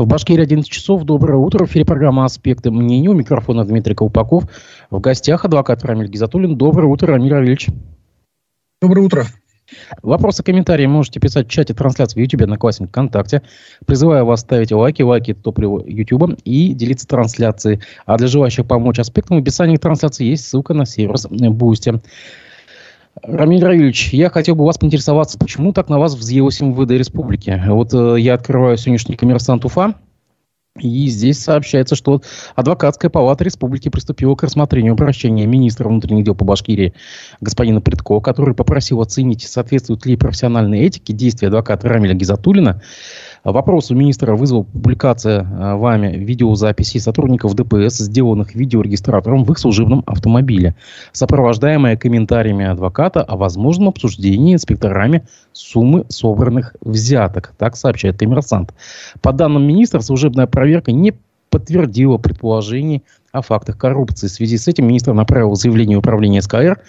В Башкирии 11 часов. Доброе утро. В эфире программа «Аспекты мнения». У микрофона Дмитрий Колпаков. В гостях адвокат Рамиль Гизатуллин. Доброе утро, Рамиль Равильевич. Доброе утро. Вопросы, комментарии можете писать в чате трансляции в YouTube, Одноклассник, ВКонтакте. Призываю вас ставить лайки, лайки топливо YouTube и делиться трансляцией. А для желающих помочь аспектам в описании трансляции есть ссылка на сервис Boosty. Рамиль Равильевич, я хотел бы вас поинтересоваться, почему так на вас взъелось МВД республики? Вот э, я открываю сегодняшний коммерсант Уфа, и здесь сообщается, что Адвокатская палата республики приступила к рассмотрению обращения министра внутренних дел по Башкирии господина Предко, который попросил оценить, соответствуют ли профессиональной этике действия адвоката Рамиля Гизатулина Вопрос у министра вызвал публикация а, вами видеозаписей сотрудников ДПС, сделанных видеорегистратором в их служебном автомобиле, сопровождаемая комментариями адвоката о возможном обсуждении инспекторами суммы собранных взяток. Так сообщает коммерсант. По данным министра, служебная проверка не подтвердила предположений о фактах коррупции. В связи с этим министр направил заявление в управление СКР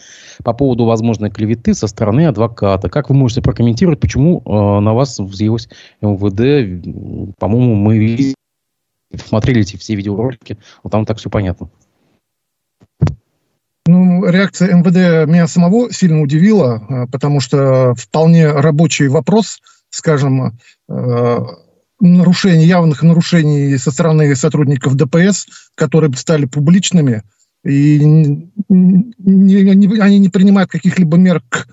по поводу возможной клеветы со стороны адвоката. Как вы можете прокомментировать, почему э, на вас взъелось МВД? По-моему, мы смотрели эти все видеоролики, вот там так все понятно. Ну, реакция МВД меня самого сильно удивила, э, потому что вполне рабочий вопрос, скажем, э, нарушений, явных нарушений со стороны сотрудников ДПС, которые стали публичными, и не, не, они не принимают каких-либо мер к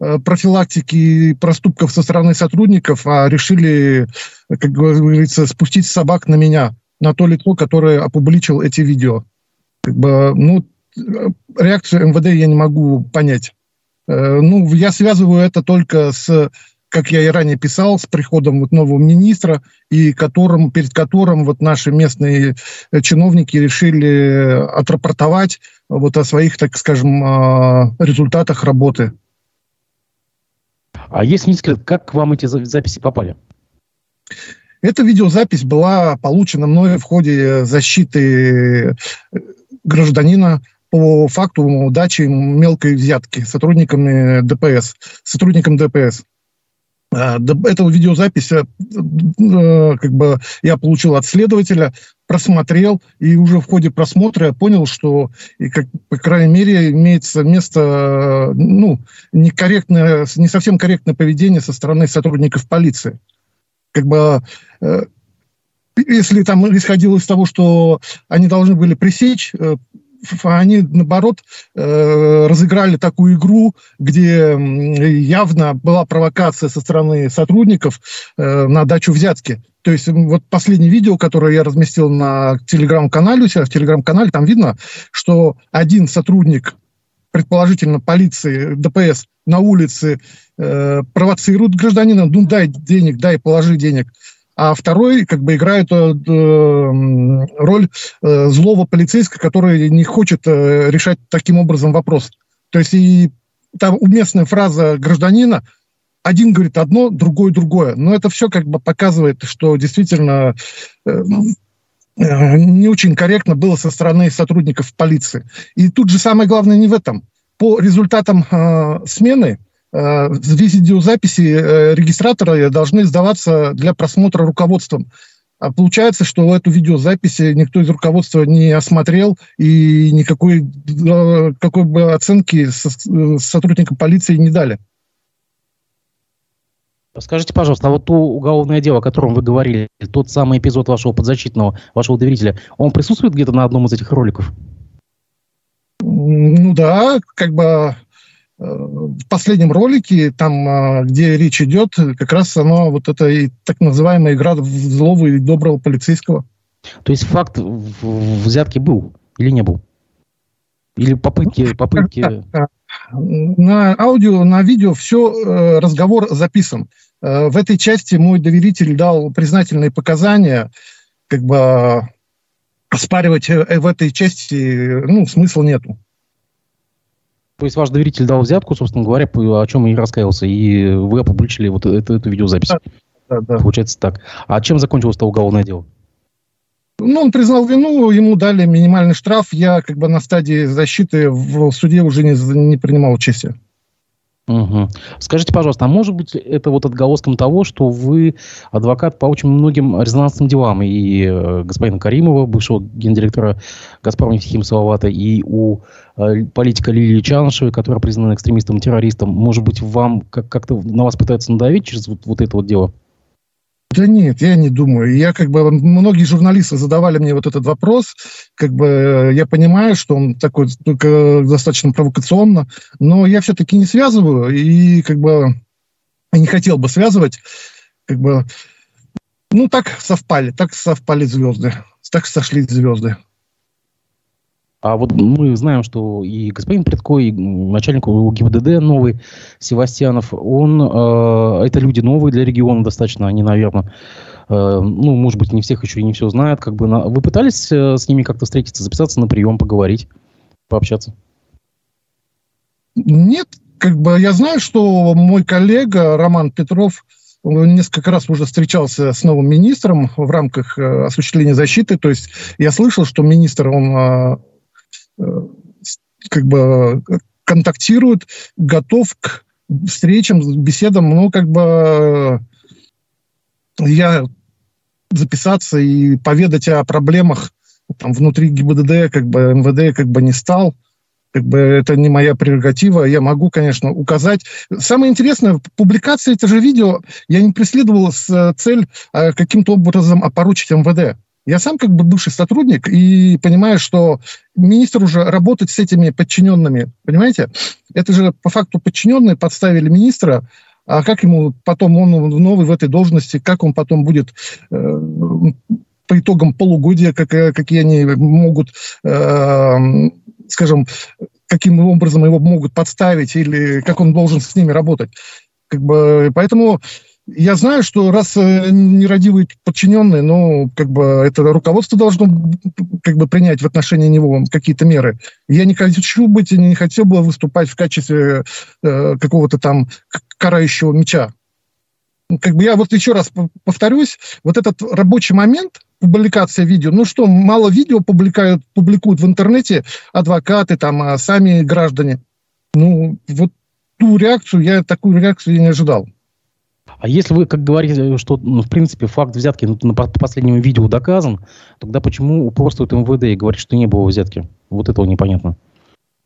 э, профилактики проступков со стороны сотрудников, а решили, как говорится, спустить собак на меня, на то лицо, которое опубличил эти видео. Как бы, ну, реакцию МВД я не могу понять. Э, ну, я связываю это только с как я и ранее писал, с приходом вот нового министра, и которым, перед которым вот наши местные э, чиновники решили отрапортовать вот о своих, так скажем, а, результатах работы. А есть несколько, как к вам эти записи попали? Эта видеозапись была получена мной в ходе защиты э, гражданина по факту дачи мелкой взятки сотрудниками ДПС, сотрудникам ДПС. А, Эту видеозапись э, э, как бы я получил от следователя, просмотрел, и уже в ходе просмотра я понял, что, и как, по крайней мере, имеется место ну, некорректное, не совсем корректное поведение со стороны сотрудников полиции. Как бы э, если там исходило из того, что они должны были пресечь они, наоборот, э, разыграли такую игру, где явно была провокация со стороны сотрудников э, на дачу взятки. То есть вот последнее видео, которое я разместил на телеграм-канале у себя, в телеграм-канале, там видно, что один сотрудник, предположительно полиции, ДПС, на улице э, провоцирует гражданина, ну дай денег, дай, положи денег – а второй как бы играет э, роль э, злого полицейского, который не хочет э, решать таким образом вопрос. То есть и там уместная фраза гражданина, один говорит одно, другой другое. Но это все как бы показывает, что действительно не очень корректно было со стороны сотрудников полиции. И тут же самое главное не в этом. По результатам э, смены Э, видеозаписи э, регистратора должны сдаваться для просмотра руководством. А получается, что эту видеозапись никто из руководства не осмотрел и никакой э, какой бы оценки сотрудникам полиции не дали. Скажите, пожалуйста, а вот то уголовное дело, о котором вы говорили, тот самый эпизод вашего подзащитного, вашего доверителя, он присутствует где-то на одном из этих роликов? Ну да, как бы в последнем ролике, там, а, где речь идет, как раз оно, вот это и так называемая игра в злого и доброго полицейского. То есть факт взятки был или не был? Или попытки... попытки... На аудио, на видео все, э, разговор записан. Э, в этой части мой доверитель дал признательные показания, как бы оспаривать э, в этой части ну, смысла нету. То есть ваш доверитель дал взятку, собственно говоря, о чем и раскаялся, и вы опубличили вот эту, эту видеозапись. Да, да, да. Получается так. А чем закончилось это уголовное дело? Ну, он признал вину, ему дали минимальный штраф. Я как бы на стадии защиты в суде уже не, не принимал участия. Угу. Скажите, пожалуйста, а может быть это вот отголоском того, что вы адвокат по очень многим резонансным делам и э, господина Каримова, бывшего гендиректора «Газпрома» Нефтехим Салавата, и у э, политика Лилии Чанышевой, которая признана экстремистом и террористом, может быть, вам как- как-то на вас пытаются надавить через вот, вот это вот дело? Да нет, я не думаю. Я как бы многие журналисты задавали мне вот этот вопрос, как бы э, я понимаю, что он такой только достаточно провокационно, но я все-таки не связываю и как бы не хотел бы связывать, как бы ну так совпали, так совпали звезды, так сошли звезды. А вот мы знаем, что и господин Предко, и начальник ГИБДД новый, Севастьянов, он, э, это люди новые для региона достаточно, они, наверное, э, ну, может быть, не всех еще и не все знают. Как бы на... Вы пытались э, с ними как-то встретиться, записаться на прием, поговорить, пообщаться? Нет, как бы я знаю, что мой коллега Роман Петров несколько раз уже встречался с новым министром в рамках э, осуществления защиты. То есть я слышал, что министр, он э, как бы контактирует, готов к встречам, беседам, ну, как бы я записаться и поведать о проблемах там, внутри ГИБДД, как бы МВД как бы не стал. Как бы это не моя прерогатива. Я могу, конечно, указать. Самое интересное, публикация это же видео я не преследовал с э, цель каким-то образом опоручить МВД. Я сам как бы бывший сотрудник и понимаю, что министр уже работать с этими подчиненными, понимаете? Это же по факту подчиненные подставили министра, а как ему потом, он новый в этой должности, как он потом будет э, по итогам полугодия, как, какие они могут, э, скажем, каким образом его могут подставить или как он должен с ними работать. Как бы, поэтому я знаю, что раз э, нерадивые подчиненные, ну, как бы это руководство должно как бы принять в отношении него какие-то меры. Я не хочу быть, не хотел бы выступать в качестве э, какого-то там карающего меча. Ну, как бы я вот еще раз повторюсь, вот этот рабочий момент, публикация видео, ну что, мало видео публикуют, публикуют в интернете адвокаты, там, а сами граждане. Ну, вот ту реакцию, я такую реакцию я не ожидал. А если вы, как говорите, что, ну, в принципе, факт взятки ну, по последнему видео доказан, тогда почему упорствует МВД и говорит, что не было взятки? Вот этого непонятно.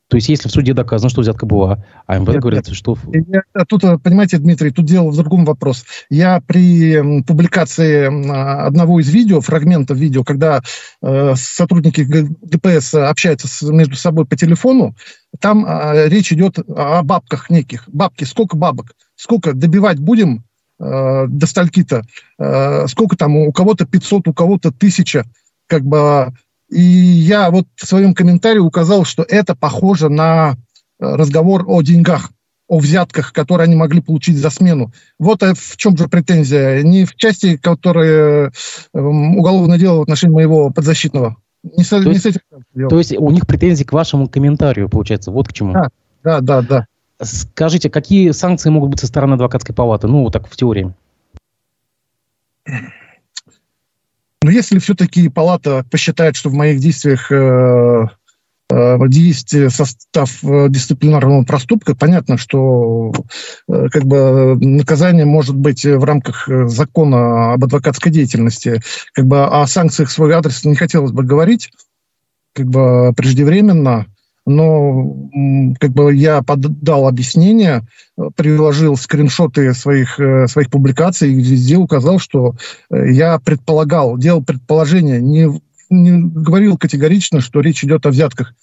То есть, если в суде доказано, что взятка была, а МВД нет, говорит, нет. что... Я, а тут, понимаете, Дмитрий, тут дело в другом вопрос. Я при публикации одного из видео, фрагментов видео, когда э, сотрудники ДПС общаются с, между собой по телефону, там э, речь идет о бабках неких. Бабки, сколько бабок? Сколько добивать будем? Э, до стальки-то, э, сколько там, у кого-то 500, у кого-то 1000, как бы, и я вот в своем комментарии указал, что это похоже на э, разговор о деньгах, о взятках, которые они могли получить за смену. Вот э, в чем же претензия. Не в части, которая э, уголовное дело в отношении моего подзащитного. Не с, то, не есть, с этим то есть у них претензии к вашему комментарию, получается, вот к чему. Да, да, да. да. Скажите, какие санкции могут быть со стороны адвокатской палаты? Ну, вот так в теории. Но если все-таки палата посчитает, что в моих действиях э, э, есть состав э, дисциплинарного проступка, понятно, что э, как бы наказание может быть в рамках э, закона об адвокатской деятельности. Как бы о санкциях свой адрес не хотелось бы говорить, как бы преждевременно но как бы я поддал объяснение, приложил скриншоты своих, э, своих публикаций и везде указал, что э, я предполагал, делал предположение, не, не говорил категорично, что речь идет о взятках.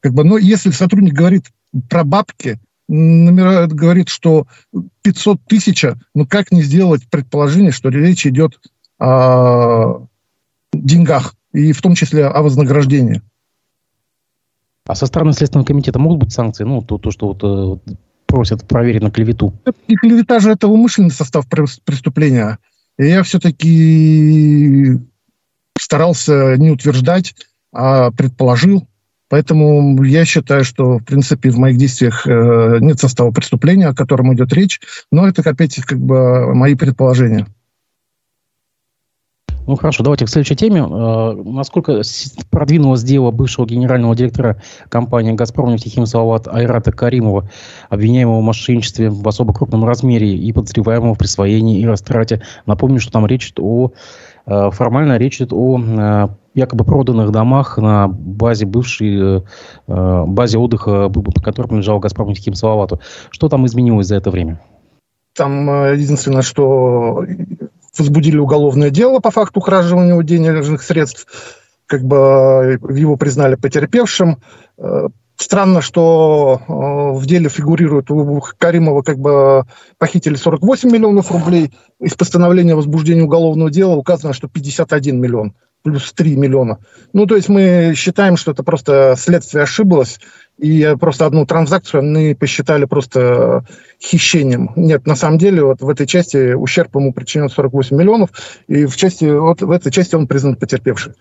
Как бы, но если сотрудник говорит про бабки, номера, говорит, что 500 тысяч, ну как не сделать предположение, что речь идет о деньгах, и в том числе о вознаграждении. А со стороны Следственного комитета могут быть санкции? Ну, то, то что вот, э, просят проверить на клевету. И клевета же это умышленный состав преступления. И я все-таки старался не утверждать, а предположил. Поэтому я считаю, что, в принципе, в моих действиях э, нет состава преступления, о котором идет речь. Но это, опять, как бы, мои предположения. Ну хорошо, давайте к следующей теме. Э, насколько продвинулось дело бывшего генерального директора компании «Газпром» нефтехим Салават Айрата Каримова, обвиняемого в мошенничестве в особо крупном размере и подозреваемого в присвоении и растрате. Напомню, что там речь идет о э, формально речь идет о э, якобы проданных домах на базе бывшей базе отдыха, которая принадлежала «Газпром» нефтехим Салавату. Что там изменилось за это время? Там единственное, что возбудили уголовное дело по факту кражи у него денежных средств, как бы э, его признали потерпевшим. Э, странно, что э, в деле фигурирует у Каримова как бы похитили 48 миллионов рублей. Из постановления возбуждения уголовного дела указано, что 51 миллион плюс 3 миллиона. Ну, то есть мы считаем, что это просто следствие ошиблось, и просто одну транзакцию мы посчитали просто хищением. Нет, на самом деле вот в этой части ущерб ему причинен 48 миллионов, и в, части, вот в этой части он признан потерпевшим.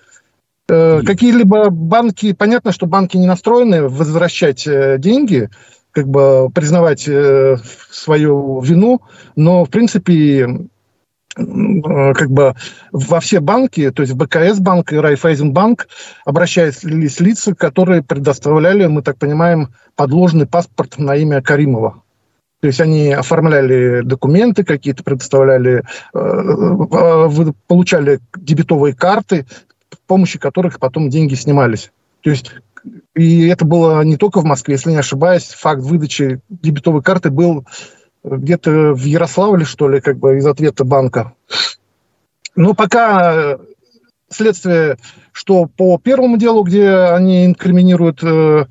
Э, какие-либо банки, понятно, что банки не настроены возвращать э, деньги, как бы признавать э, свою вину, но, в принципе, как бы во все банки, то есть в БКС банк и Райфайзенбанк обращались лица, которые предоставляли, мы так понимаем, подложный паспорт на имя Каримова. То есть они оформляли документы какие-то, предоставляли, э, э, получали дебетовые карты, с помощью которых потом деньги снимались. То есть и это было не только в Москве, если не ошибаюсь, факт выдачи дебетовой карты был где-то в Ярославле, что ли, как бы из ответа банка. Но пока э, следствие, что по первому делу, где они инкриминируют э,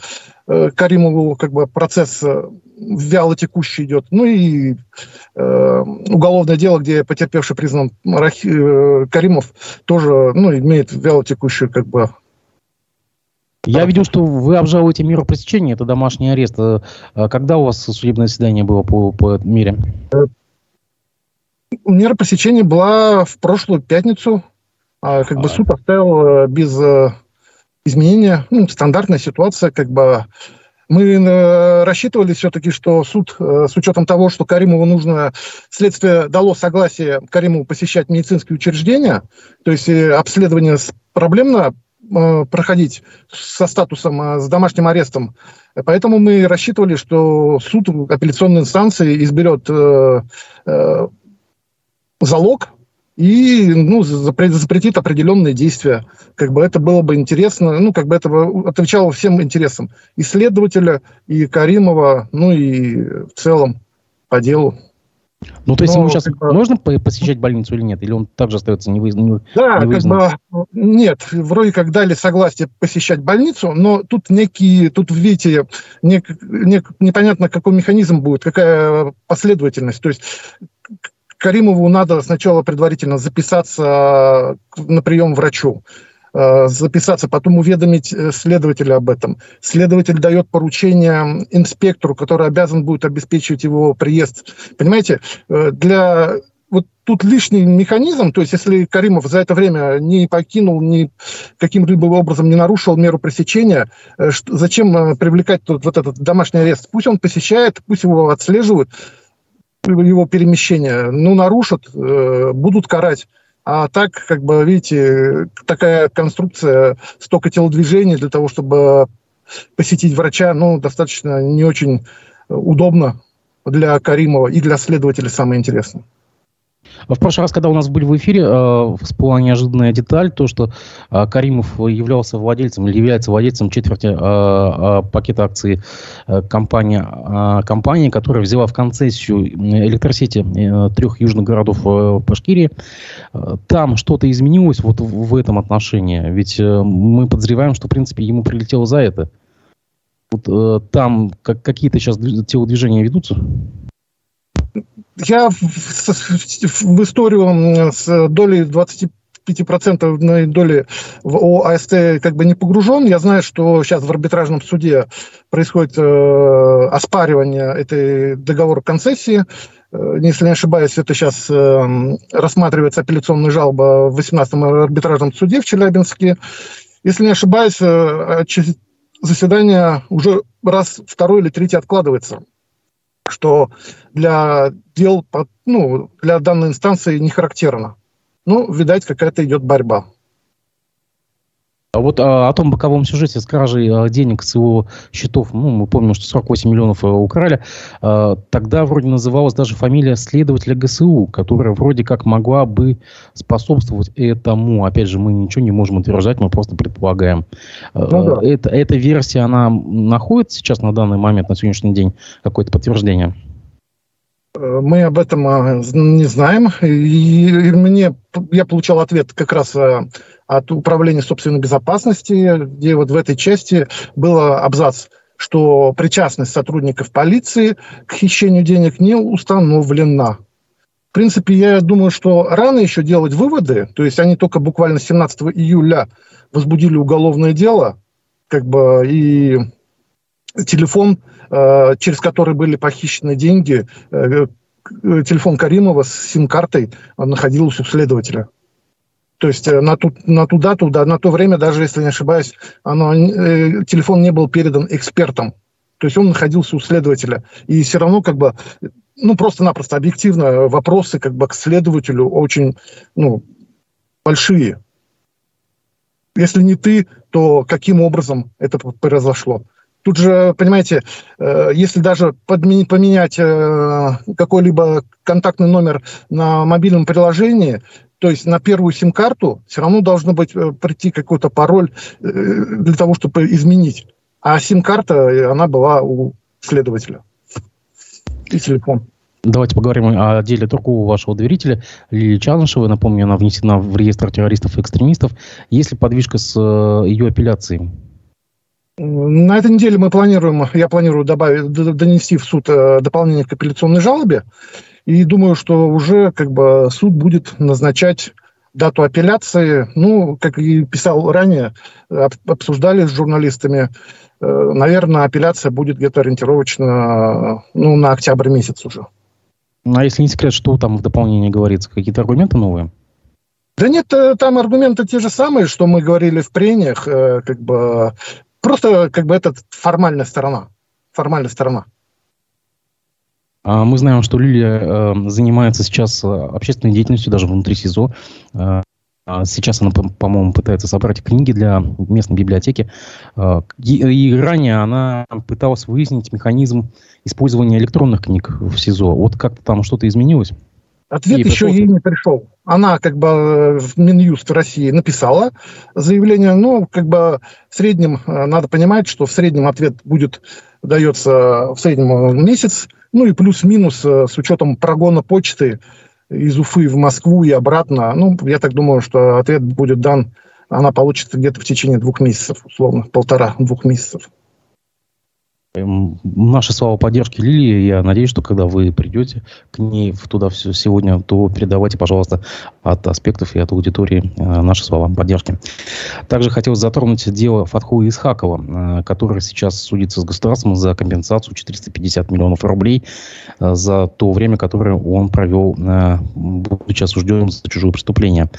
э, Каримову, как бы процесс э, вяло текущий идет. Ну и э, уголовное дело, где потерпевший признан Рахи, э, Каримов, тоже ну, имеет вяло текущую как бы я видел, что вы обжалуете меру пресечения, это домашний арест. А когда у вас судебное заседание было по, по мере? Мера пресечения была в прошлую пятницу. А, как бы суд оставил э, без э, изменения. Ну, стандартная ситуация, как бы мы э, рассчитывали все-таки, что суд, с учетом того, что Каримову нужно, следствие дало согласие Каримову посещать медицинские учреждения, то есть обследование проблемно Э, проходить со статусом, э, с домашним арестом. Поэтому мы рассчитывали, что суд апелляционной инстанции изберет э, э, залог и ну, запретит определенные действия. Как бы это было бы интересно, ну, как бы это отвечало всем интересам и следователя, и Каримова, ну и в целом по делу. Ну, то есть Но, ему сейчас как можно посещать больницу или нет? Или он также остается невыездным? Да, как бы, нет, вроде как дали согласие посещать больницу, но тут некие, тут, видите, не, не, непонятно, какой механизм будет, какая последовательность. То есть Каримову надо сначала предварительно записаться на прием врачу. Э, записаться, потом уведомить э, следователя об этом. Следователь дает поручение инспектору, который обязан будет обеспечивать его приезд. Понимаете, э, для вот тут лишний механизм, то есть если Каримов за это время не покинул, ни каким-либо образом не нарушил меру пресечения, зачем привлекать тут вот этот домашний арест? Пусть он посещает, пусть его отслеживают, его перемещение. Ну, нарушат, будут карать. А так, как бы, видите, такая конструкция, столько телодвижений для того, чтобы посетить врача, ну, достаточно не очень удобно для Каримова и для следователя самое интересное. В прошлый раз, когда у нас были в эфире, э, всплыла неожиданная деталь, то, что э, Каримов являлся владельцем или является владельцем четверти э, пакета акций компании, компании, которая взяла в концессию электросети трех южных городов в Башкирии. Там что-то изменилось вот в этом отношении, ведь мы подозреваем, что, в принципе, ему прилетело за это. Вот, там как, какие-то сейчас телодвижения ведутся? Я в, в, в историю с долей 20 5% доли в ОАСТ как бы не погружен. Я знаю, что сейчас в арбитражном суде происходит э, оспаривание этой договора концессии. Э, если не ошибаюсь, это сейчас э, рассматривается апелляционная жалоба в 18-м арбитражном суде в Челябинске. Если не ошибаюсь, э, заседание уже раз второй или третий откладывается что для дел, ну, для данной инстанции не характерно. Ну, видать, какая-то идет борьба. А вот а, о том боковом сюжете с кражей а, денег с его счетов, ну, мы помним, что 48 миллионов а, украли, а, тогда вроде называлась даже фамилия следователя ГСУ, которая вроде как могла бы способствовать этому. Опять же, мы ничего не можем утверждать, мы просто предполагаем. Ну, да. это, эта версия, она находит сейчас на данный момент, на сегодняшний день, какое-то подтверждение? Мы об этом не знаем. И мне, я получал ответ как раз от Управления собственной безопасности, где вот в этой части был абзац, что причастность сотрудников полиции к хищению денег не установлена. В принципе, я думаю, что рано еще делать выводы, то есть они только буквально 17 июля возбудили уголовное дело, как бы и телефон, э, через который были похищены деньги, э, телефон Каримова с сим-картой находился у следователя. То есть э, на, ту, на ту дату, да, на то время, даже если не ошибаюсь, оно, э, телефон не был передан экспертам. То есть он находился у следователя. И все равно как бы, ну, просто-напросто объективно вопросы как бы к следователю очень, ну, большие. Если не ты, то каким образом это произошло? Тут же, понимаете, э, если даже подменить, поменять э, какой-либо контактный номер на мобильном приложении, то есть на первую сим-карту все равно должно быть э, прийти какой-то пароль э, для того, чтобы изменить. А сим-карта, она была у следователя. И телефон. Давайте поговорим о деле другого вашего доверителя, Лилии Чанышевой. Напомню, она внесена в реестр террористов и экстремистов. Есть ли подвижка с э, ее апелляцией? На этой неделе мы планируем, я планирую добавить, донести в суд дополнение к апелляционной жалобе. И думаю, что уже как бы суд будет назначать дату апелляции. Ну, как и писал ранее, обсуждали с журналистами, э, наверное, апелляция будет где-то ориентировочно ну, на октябрь месяц уже. Ну, а если не секрет, что там в дополнении говорится? Какие-то аргументы новые? Да нет, э, там аргументы те же самые, что мы говорили в прениях, э, как бы просто как бы это формальная сторона. Формальная сторона. А мы знаем, что Лилия э, занимается сейчас э, общественной деятельностью даже внутри СИЗО. Э, а сейчас она, по-моему, пытается собрать книги для местной библиотеки. И ранее она пыталась выяснить механизм использования электронных книг в СИЗО. Вот как-то там что-то изменилось? Ответ ей еще ей не пришел. Она как бы в Минюст России написала заявление, но как бы в среднем, надо понимать, что в среднем ответ будет дается в среднем месяц, ну и плюс-минус э, с учетом прогона почты из Уфы в Москву и обратно. Ну, я так думаю, что ответ будет дан, она получит где-то в течение двух месяцев, условно, полтора-двух месяцев. Эм, Наша слова поддержки Лилии. Я надеюсь, что когда вы придете к ней туда все сегодня, то передавайте, пожалуйста, от аспектов и от аудитории э, наши слова поддержки. Также хотелось затронуть дело Фатху Исхакова, э, который сейчас судится с государством за компенсацию 450 миллионов рублей э, за то время, которое он провел, будучи осужден за чужое преступление.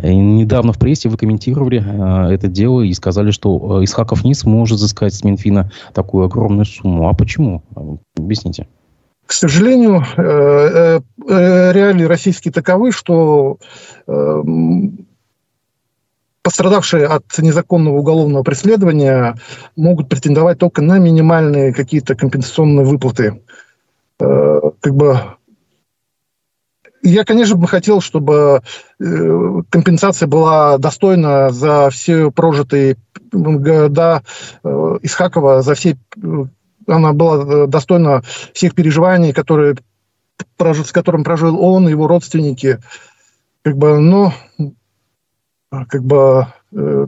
Недавно в прессе вы комментировали это дело и сказали, что Исхаков не сможет взыскать с Минфина такую огромную огромную сумму. А почему? Объясните. К сожалению, э, э, э, реалии российские таковы, что пострадавшие от незаконного уголовного преследования могут претендовать только на минимальные какие-то компенсационные выплаты. Как бы я, конечно, бы хотел, чтобы компенсация была достойна за все прожитые года э, Исхакова за все она была э, достойна всех переживаний, которые, с которым прожил он, его родственники. Как бы, но как бы э,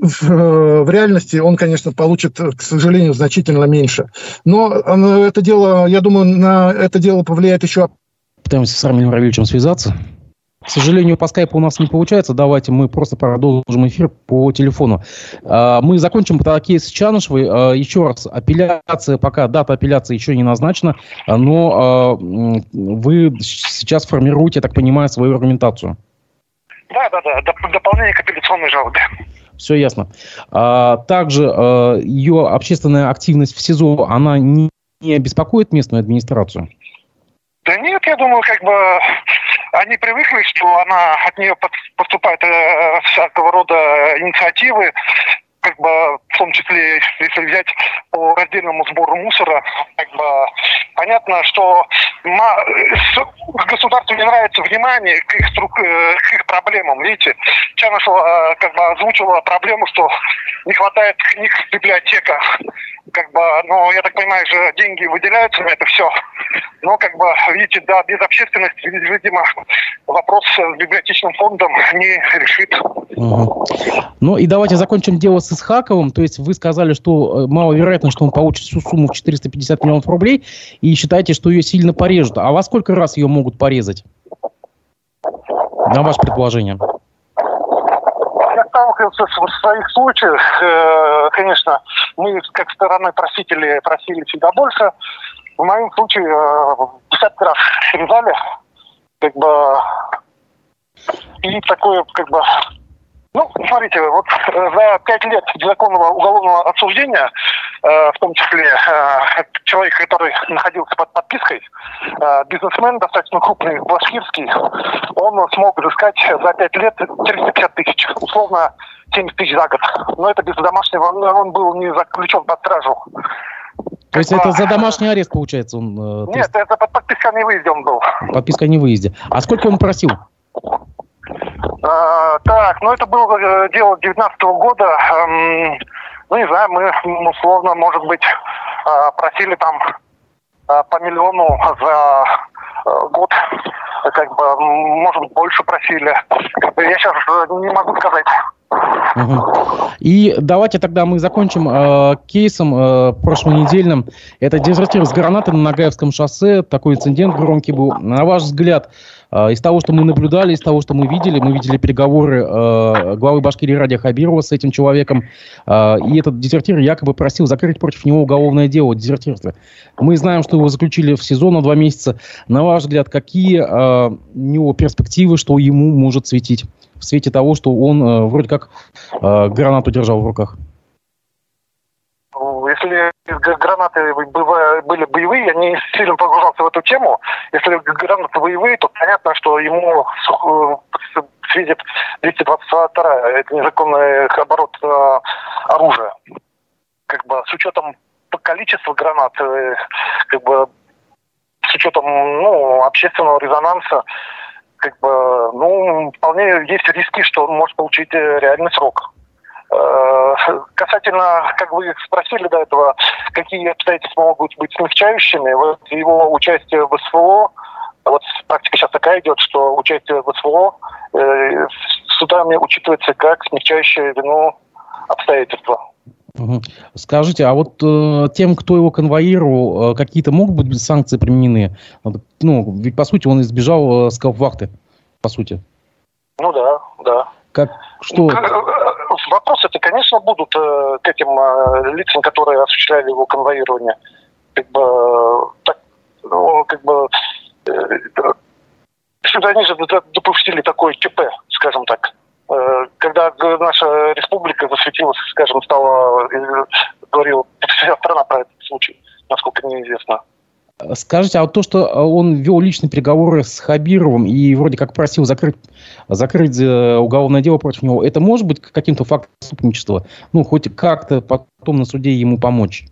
в, в реальности он, конечно, получит, к сожалению, значительно меньше. Но это дело, я думаю, на это дело повлияет еще... Пытаемся с Армином Равильевичем связаться. К сожалению, по скайпу у нас не получается. Давайте мы просто продолжим эфир по телефону. А, мы закончим такие с Чанышевой. А, еще раз, апелляция, пока дата апелляции еще не назначена, но а, вы сейчас формируете, я так понимаю, свою аргументацию. Да, да, да, дополнение к апелляционной жалобе. Все ясно. Также ее общественная активность в СИЗО, она не беспокоит местную администрацию? Да нет, я думаю, как бы они привыкли, что она от нее поступает э, всякого рода инициативы, как бы в том числе, если взять по раздельному сбору мусора, как бы понятно, что государству не нравится внимание к их, э, к их проблемам. Видите, Чанышева как бы озвучила проблему, что не хватает книг в библиотеках как бы, ну, я так понимаю, же деньги выделяются на это все. Но, как бы, видите, да, без общественности, видимо, вопрос с библиотечным фондом не решит. Угу. Ну и давайте закончим дело с Исхаковым. То есть вы сказали, что э, маловероятно, что он получит всю сумму в 450 миллионов рублей, и считаете, что ее сильно порежут. А во сколько раз ее могут порезать? На ваше предположение сталкивался в своих случаях. Э, конечно, мы как стороны просители просили всегда больше. В моем случае э, десятки раз срезали. Как бы и такое, как бы, ну, смотрите, вот э, за пять лет законного уголовного осуждения, э, в том числе э, человек, который находился под подпиской, э, бизнесмен достаточно крупный, башкирский, он смог взыскать за пять лет 350 тысяч, условно 70 тысяч за год. Но это без домашнего, он был не заключен под стражу. То есть это за домашний арест, получается? Он, Нет, это под подпиской о невыезде он был. Подписка о невыезде. А сколько он просил? А, так, ну это было э, дело 19 года. Эм, ну, не знаю, мы условно, может быть, э, просили там э, по миллиону за э, год. Как бы, может быть, больше просили. Я сейчас э, не могу сказать. И давайте тогда мы закончим э, кейсом э, прошлонедельным. Это дезертир с гранатой на Нагаевском шоссе. Такой инцидент громкий был. На ваш взгляд, э, из того, что мы наблюдали, из того, что мы видели, мы видели переговоры э, главы Башкирии Радия Хабирова с этим человеком, э, и этот дезертир якобы просил закрыть против него уголовное дело дезертирства. Мы знаем, что его заключили в СИЗО на два месяца. На ваш взгляд, какие э, у него перспективы, что ему может светить? В свете того, что он э, вроде как э, гранату держал в руках? Ну, если гранаты были боевые, я не сильно погружался в эту тему. Если гранаты боевые, то понятно, что ему э, светит 222 это незаконный оборот э, оружия. Как бы с учетом количества гранат, э, как бы с учетом ну, общественного резонанса, как бы, ну, вполне есть риски, что он может получить э, реальный срок. Э, касательно, как вы спросили до этого, какие обстоятельства могут быть смягчающими, вот его участие в СВО, вот практика сейчас такая идет, что участие в СВО э, судами учитывается как смягчающее вину обстоятельства. Скажите, а вот э, тем, кто его конвоировал, э, какие-то могут быть санкции применены? Ну, ведь по сути он избежал э, скалп-вахты, по сути. Ну да, да. Как, что? Э, вопросы это, конечно, будут э, к этим э, лицам, которые осуществляли его конвоирование. Как бы, так, ну, как бы, э, сюда они же допустили такой ЧП, скажем так. Э, когда наша республика засветилась, скажем, стала, э, говорил вся страна про этот случай, насколько мне известно. Скажите, а вот то, что он вел личные переговоры с Хабировым и вроде как просил закрыть, закрыть э, уголовное дело против него, это может быть каким-то фактом преступничества? Ну, хоть как-то потом на суде ему помочь?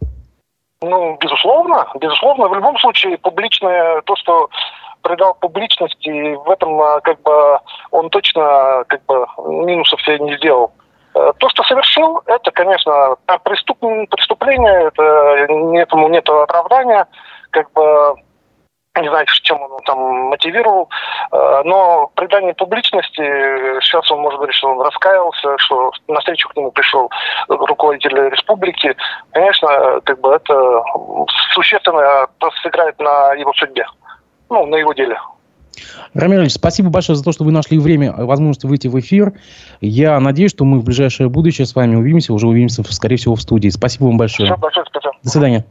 Ну, безусловно, безусловно. В любом случае, публичное, то, что придал публичности, в этом а, как бы он точно как бы минусов себе не сделал. Э, то, что совершил, это, конечно, преступ, преступление, это, этому нет оправдания, как бы не знаю, чем он там мотивировал, э, но придание публичности, сейчас он, может быть, что он раскаялся, что на встречу к нему пришел руководитель республики, конечно, как бы это существенно сыграет на его судьбе ну, на его деле. Ильич, спасибо большое за то, что вы нашли время, возможность выйти в эфир. Я надеюсь, что мы в ближайшее будущее с вами увидимся, уже увидимся, скорее всего, в студии. Спасибо вам большое. Все, большое спасибо. До свидания.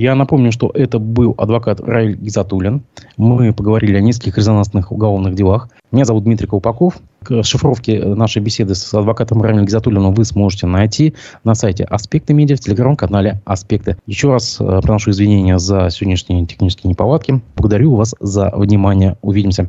Я напомню, что это был адвокат Раиль Гизатуллин. Мы поговорили о нескольких резонансных уголовных делах. Меня зовут Дмитрий Колпаков. К шифровке нашей беседы с адвокатом Раилем Гизатуллиным вы сможете найти на сайте Аспекты Медиа, в телеграм-канале Аспекты. Еще раз э, приношу извинения за сегодняшние технические неполадки. Благодарю вас за внимание. Увидимся.